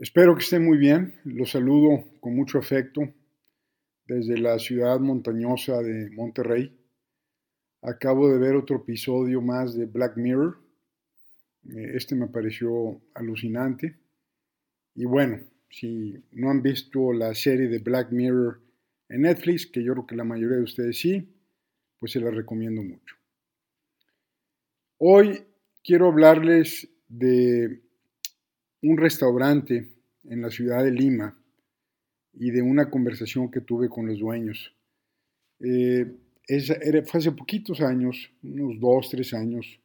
Espero que estén muy bien. Los saludo con mucho afecto desde la ciudad montañosa de Monterrey. Acabo de ver otro episodio más de Black Mirror. Eh, este me pareció alucinante. Y bueno, si no han visto la serie de Black Mirror en Netflix, que yo creo que la mayoría de ustedes sí, pues se la recomiendo mucho. Hoy quiero hablarles de un restaurante en la ciudad de Lima y de una conversación que tuve con los dueños. Eh, fue hace poquitos años, unos dos, tres años,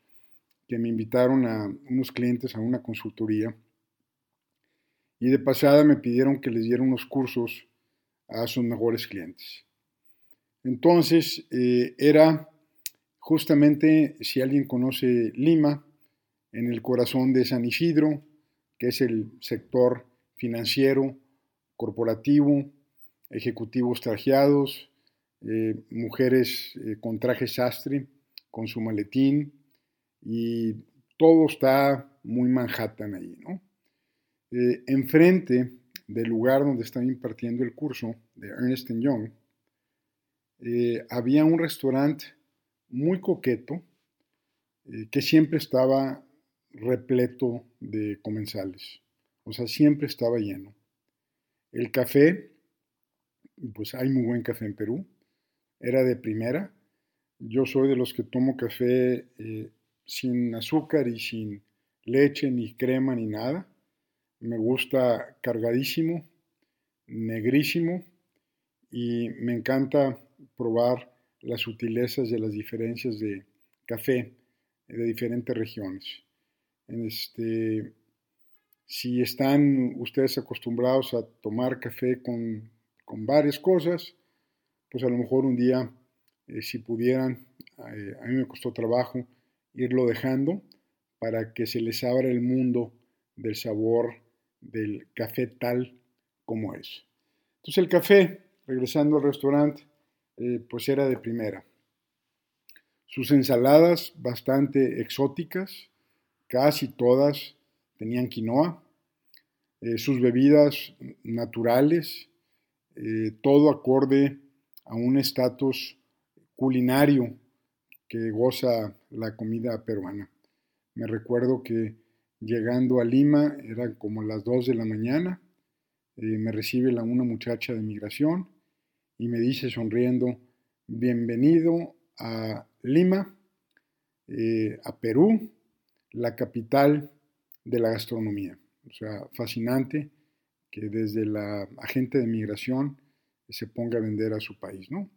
que me invitaron a unos clientes a una consultoría y de pasada me pidieron que les diera unos cursos a sus mejores clientes. Entonces, eh, era justamente, si alguien conoce Lima, en el corazón de San Isidro, que es el sector financiero, corporativo, ejecutivos trajeados, eh, mujeres eh, con traje sastre, con su maletín, y todo está muy Manhattan ahí, ¿no? Eh, enfrente del lugar donde estaba impartiendo el curso de Ernest Young, había un restaurante muy coqueto que siempre estaba repleto de comensales. O sea, siempre estaba lleno. El café, pues hay muy buen café en Perú, era de primera. Yo soy de los que tomo café eh, sin azúcar y sin leche, ni crema, ni nada. Me gusta cargadísimo, negrísimo y me encanta probar las sutilezas de las diferencias de café de diferentes regiones. Este, si están ustedes acostumbrados a tomar café con, varias cosas, pues a lo mejor un día, eh, si pudieran, eh, a mí me costó trabajo irlo dejando para que se les abra el mundo del sabor del café tal como es. Entonces el café, regresando al restaurante, eh, pues era de primera. Sus ensaladas bastante exóticas, casi todas tenían quinoa, eh, sus bebidas naturales, eh, todo acorde a un estatus culinario que goza la comida peruana. Me recuerdo que llegando a Lima eran como las 2 de la mañana, eh, me recibe una muchacha de migración y me dice sonriendo, bienvenido a Lima, a Perú, la capital de la gastronomía. O sea, fascinante que desde la agente de migración se ponga a vender a su país, ¿no?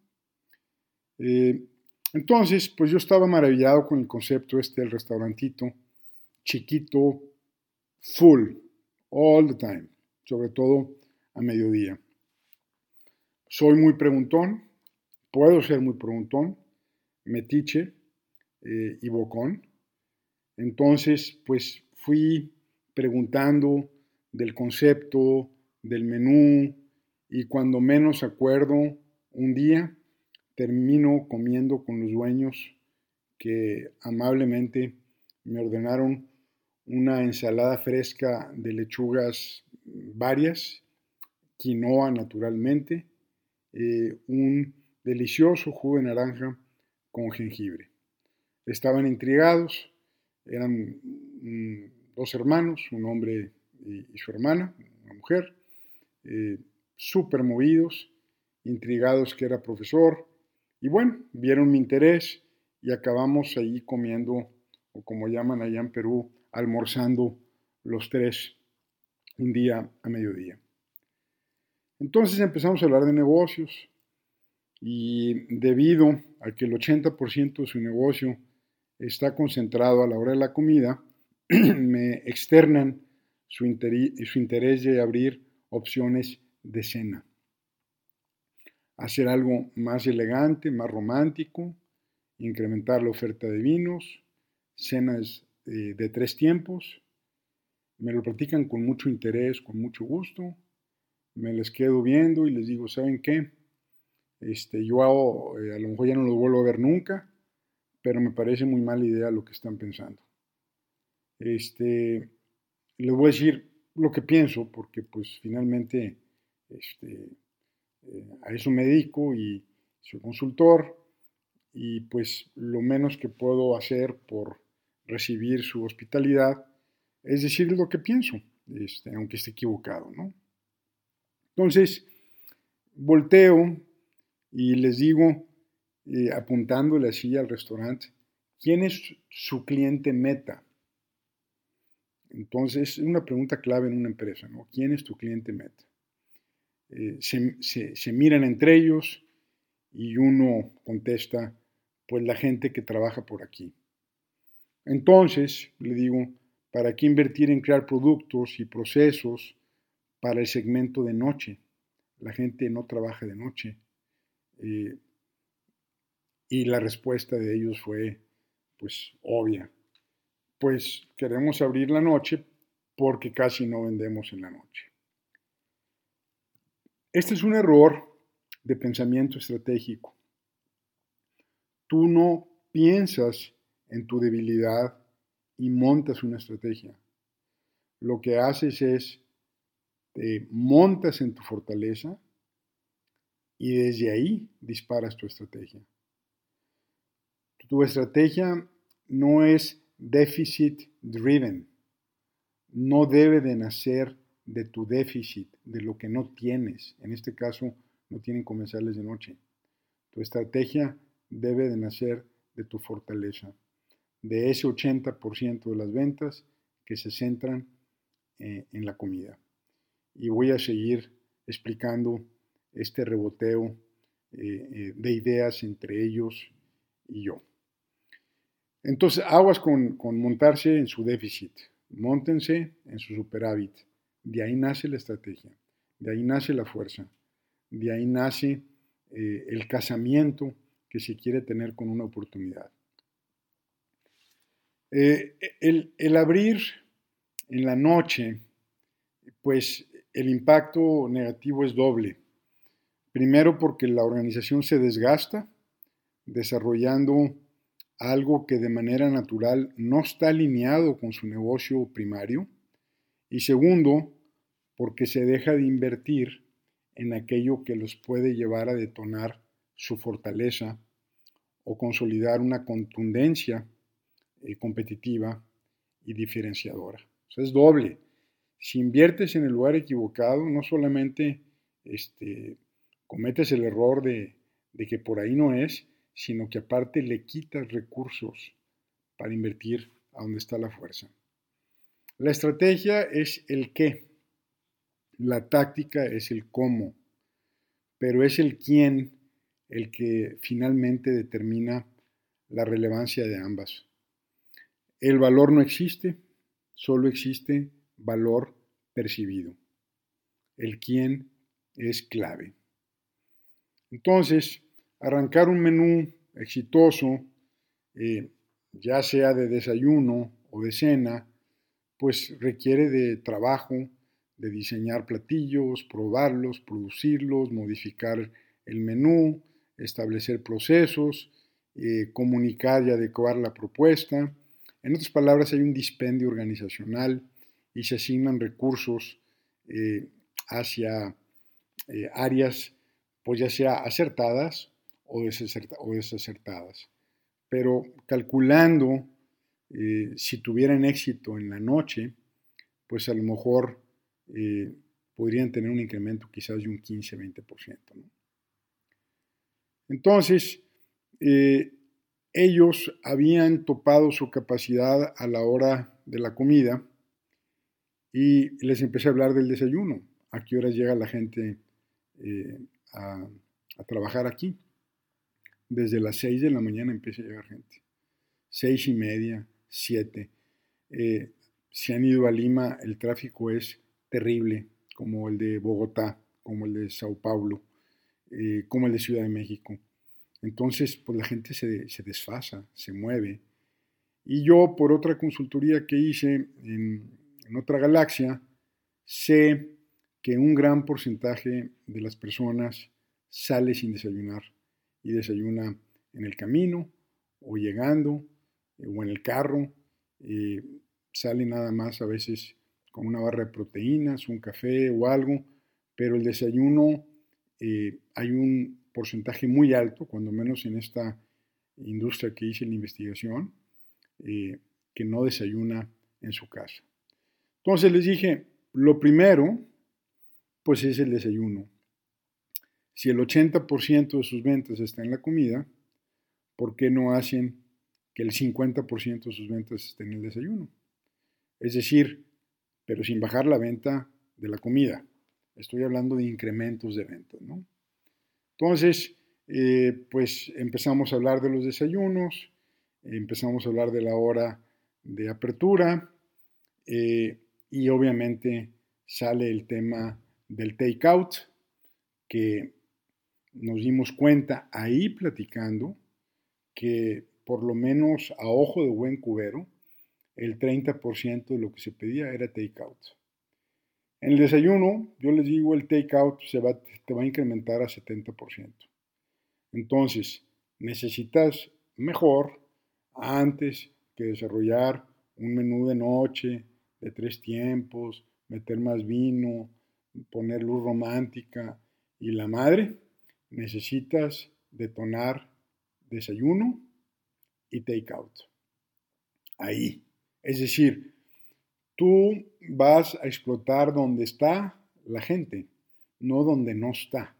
Eh, entonces, pues yo estaba maravillado con el concepto este del restaurantito, chiquito, full, all the time, sobre todo a mediodía. Soy muy preguntón, puedo ser muy preguntón, metiche eh, y bocón. Entonces, pues fui preguntando del concepto, del menú, y cuando menos acuerdo, un día termino comiendo con los dueños que amablemente me ordenaron una ensalada fresca de lechugas varias, quinoa naturalmente, eh, un delicioso jugo de naranja con jengibre. Estaban intrigados, eran dos hermanos, un hombre y, su hermana, una mujer, eh, súper movidos, intrigados que era profesor, y bueno, vieron mi interés y acabamos ahí comiendo, o como llaman allá en Perú, almorzando los tres un día a mediodía. Entonces empezamos a hablar de negocios y debido a que el 80% de su negocio está concentrado a la hora de la comida, me externan su, interés de abrir opciones de cena. Hacer algo más elegante, más romántico, incrementar la oferta de vinos, cenas eh, de tres tiempos. Me lo platican con mucho interés, con mucho gusto. Me les quedo viendo y les digo, ¿saben qué? Este, yo hago, eh, a lo mejor ya no los vuelvo a ver nunca, pero me parece muy mala idea lo que están pensando. Este, les voy a decir lo que pienso, porque pues finalmente este, eh, a eso me dedico y soy consultor y pues lo menos que puedo hacer por recibir su hospitalidad es decir lo que pienso, este, aunque esté equivocado, ¿no? Entonces, volteo y les digo, eh, apuntándole así al restaurante, ¿quién es su cliente meta? Entonces, es una pregunta clave en una empresa, ¿no? ¿Quién es tu cliente meta? Eh, se, miran entre ellos y uno contesta, pues la gente que trabaja por aquí. Entonces, le digo, ¿para qué invertir en crear productos y procesos para el segmento de noche? La gente no trabaja de noche. Eh, y la respuesta de ellos fue, pues, obvia. Pues queremos abrir la noche porque casi no vendemos en la noche. Este es un error de pensamiento estratégico. Tú no piensas en tu debilidad y montas una estrategia. Lo que haces es te montas en tu fortaleza y desde ahí disparas tu estrategia. Tu estrategia no es deficit driven. No debe de nacer de tu déficit, de lo que no tienes. En este caso, no tienen comensales de noche. Tu estrategia debe de nacer de tu fortaleza, de ese 80% de las ventas que se centran eh, en la comida. Y voy a seguir explicando este reboteo eh, eh, de ideas entre ellos y yo. Entonces, aguas con, montarse en su déficit, montense en su superávit. De ahí nace la estrategia, de ahí nace la fuerza, de ahí nace eh, el casamiento que se quiere tener con una oportunidad. Eh, el, el, abrir en la noche, pues el impacto negativo es doble. Primero porque la organización se desgasta desarrollando algo que de manera natural no está alineado con su negocio primario. Y segundo, porque se deja de invertir en aquello que los puede llevar a detonar su fortaleza o consolidar una contundencia eh, competitiva y diferenciadora. Es doble. Si inviertes en el lugar equivocado, no solamente este, cometes el error de que por ahí no es, sino que aparte le quitas recursos para invertir a donde está la fuerza. La estrategia es el qué, la táctica es el cómo, pero es el quién el que finalmente determina la relevancia de ambas. El valor no existe, solo existe valor percibido. El quién es clave. Entonces, arrancar un menú exitoso, eh, ya sea de desayuno o de cena, pues requiere de trabajo, de diseñar platillos, probarlos, producirlos, modificar el menú, establecer procesos, eh, comunicar y adecuar la propuesta. En otras palabras, hay un dispendio organizacional y se asignan recursos eh, hacia áreas pues ya sea acertadas o, desacertadas. Pero calculando eh, si tuvieran éxito en la noche, pues a lo mejor eh, podrían tener un incremento quizás de un 15-20%. Entonces, eh, ellos habían topado su capacidad a la hora de la comida y les empecé a hablar del desayuno. ¿A qué horas llega la gente a, trabajar aquí. Desde las 6 de la mañana empieza a llegar gente. Seis y media, siete. Eh, si han ido a Lima, el tráfico es terrible, como el de Bogotá, como el de Sao Paulo, eh, como el de Ciudad de México. Entonces, pues la gente se, se, desfasa, se mueve. Y yo, por otra consultoría que hice en, en otra galaxia, sé que un gran porcentaje de las personas sale sin desayunar y desayuna en el camino o llegando eh, o en el carro, sale nada más a veces con una barra de proteínas, un café o algo, pero el desayuno eh, hay un porcentaje muy alto, cuando menos en esta industria que hice la investigación, eh, que no desayuna en su casa. Entonces les dije, lo primero, pues es el desayuno. Si el 80% de sus ventas está en la comida, ¿por qué no hacen que el 50% de sus ventas estén en el desayuno? Es decir, pero sin bajar la venta de la comida. Estoy hablando de incrementos de ventas, ¿no? Entonces, eh, pues empezamos a hablar de los desayunos, empezamos a hablar de la hora de apertura eh, y obviamente sale el tema del takeout, que nos dimos cuenta ahí platicando que por lo menos a ojo de buen cubero, el 30% de lo que se pedía era takeout. En el desayuno, yo les digo, el takeout se va, te va a incrementar a 70%. Entonces, necesitas mejor antes que desarrollar un menú de noche de tres tiempos, meter más vino, poner luz romántica y la madre, necesitas detonar desayuno y takeout. Ahí. Es decir, tú vas a explotar donde está la gente, no donde no está.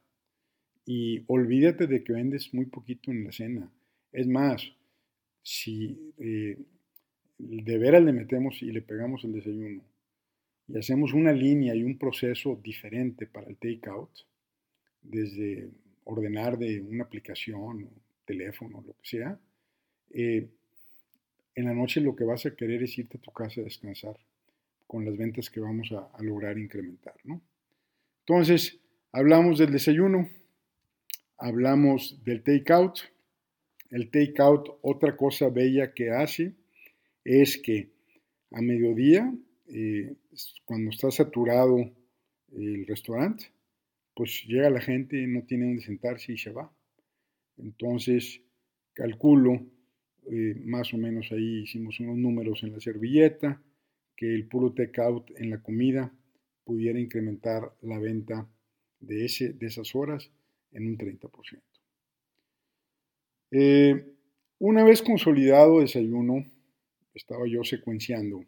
Y olvídate de que vendes muy poquito en la cena. Es más, si eh, de veras le metemos y le pegamos el desayuno y hacemos una línea y un proceso diferente para el takeout, desde ordenar de una aplicación, teléfono, lo que sea, eh, en la noche lo que vas a querer es irte a tu casa a descansar con las ventas que vamos a, lograr incrementar. ¿no? Entonces, hablamos del desayuno, hablamos del takeout. El takeout, otra cosa bella que hace es que a mediodía, eh, cuando está saturado el restaurante, pues llega la gente, no tiene donde sentarse y se va. Entonces, calculo eh, más o menos ahí hicimos unos números en la servilleta, que el puro takeout en la comida pudiera incrementar la venta de, ese, de esas horas en un 30%. Eh, una vez consolidado desayuno, estaba yo secuenciando.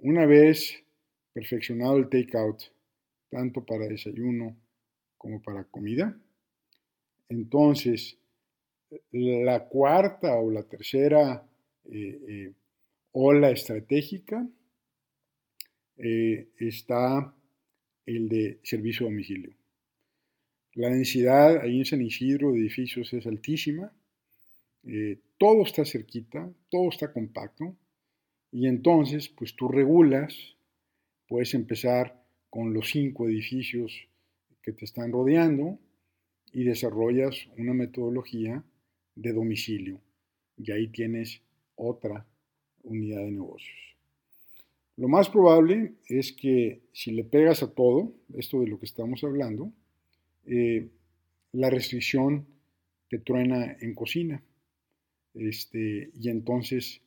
Una vez perfeccionado el takeout, tanto para desayuno como para comida, entonces la cuarta o la tercera eh, eh, ola estratégica eh, está el de servicio a domicilio. La densidad ahí en San Isidro de edificios es altísima, todo está cerquita, todo está compacto, y entonces pues tú regulas, puedes empezar con los cinco edificios que te están rodeando y desarrollas una metodología de domicilio. Y ahí tienes otra unidad de negocios. Lo más probable es que si le pegas a todo, esto de lo que estamos hablando, eh, la restricción te truena en cocina. Este, y entonces,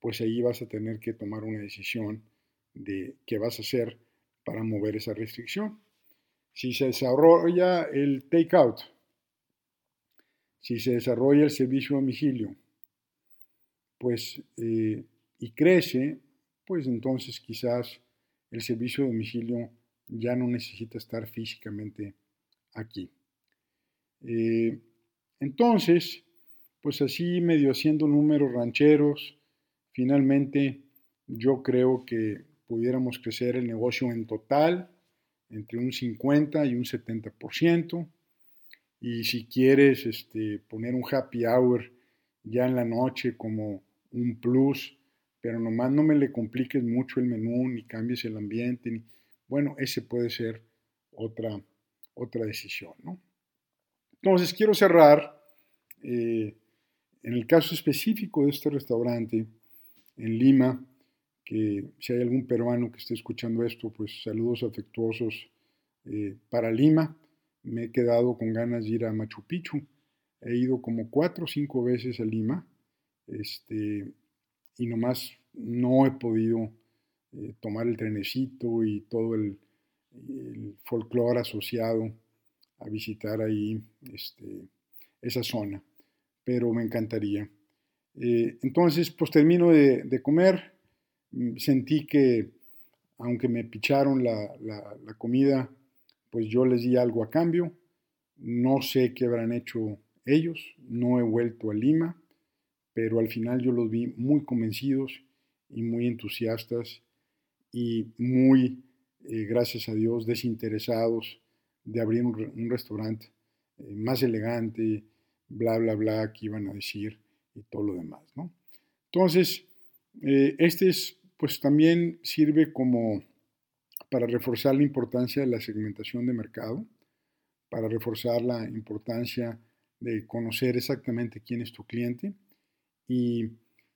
pues ahí vas a tener que tomar una decisión de qué vas a hacer para mover esa restricción. Si se desarrolla el takeout, si se desarrolla el servicio a domicilio, pues, eh, y crece, pues entonces quizás el servicio a domicilio ya no necesita estar físicamente aquí. Eh, entonces, pues así medio haciendo números rancheros, finalmente yo creo que pudiéramos crecer el negocio en total entre un 50 y un 70%. Y si quieres este, poner un happy hour ya en la noche como un plus, pero nomás no me le compliques mucho el menú ni cambies el ambiente, bueno, ese puede ser otra, otra decisión. ¿no? Entonces quiero cerrar, eh, en el caso específico de este restaurante en Lima, que si hay algún peruano que esté escuchando esto, pues saludos afectuosos eh, para Lima me he quedado con ganas de ir a Machu Picchu. He ido como cuatro o cinco veces a Lima este, y nomás no he podido eh, tomar el trenecito y todo el, folclore asociado a visitar ahí este, esa zona, pero me encantaría. Eh, entonces, pues termino de, comer, mm, sentí que aunque me picharon la, la, comida, pues yo les di algo a cambio, no sé qué habrán hecho ellos, no he vuelto a Lima, pero al final yo los vi muy convencidos y muy entusiastas y muy, eh, gracias a Dios, desinteresados de abrir un, restaurante eh, más elegante, bla, bla, bla, que iban a decir y todo lo demás, ¿no? Entonces, eh, este es, pues también sirve como para reforzar la importancia de la segmentación de mercado, para reforzar la importancia de conocer exactamente quién es tu cliente y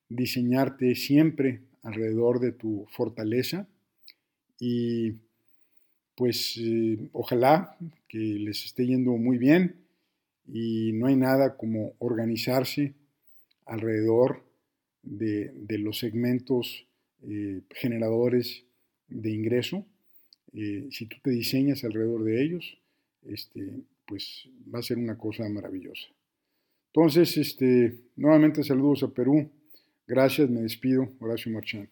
diseñarte siempre alrededor de tu fortaleza y pues eh, ojalá que les esté yendo muy bien y no hay nada como organizarse alrededor de, los segmentos eh, generadores de ingreso. Eh, si tú te diseñas alrededor de ellos, este, pues va a ser una cosa maravillosa. Entonces, este, nuevamente saludos a Perú. Gracias, me despido. Horacio Marchán.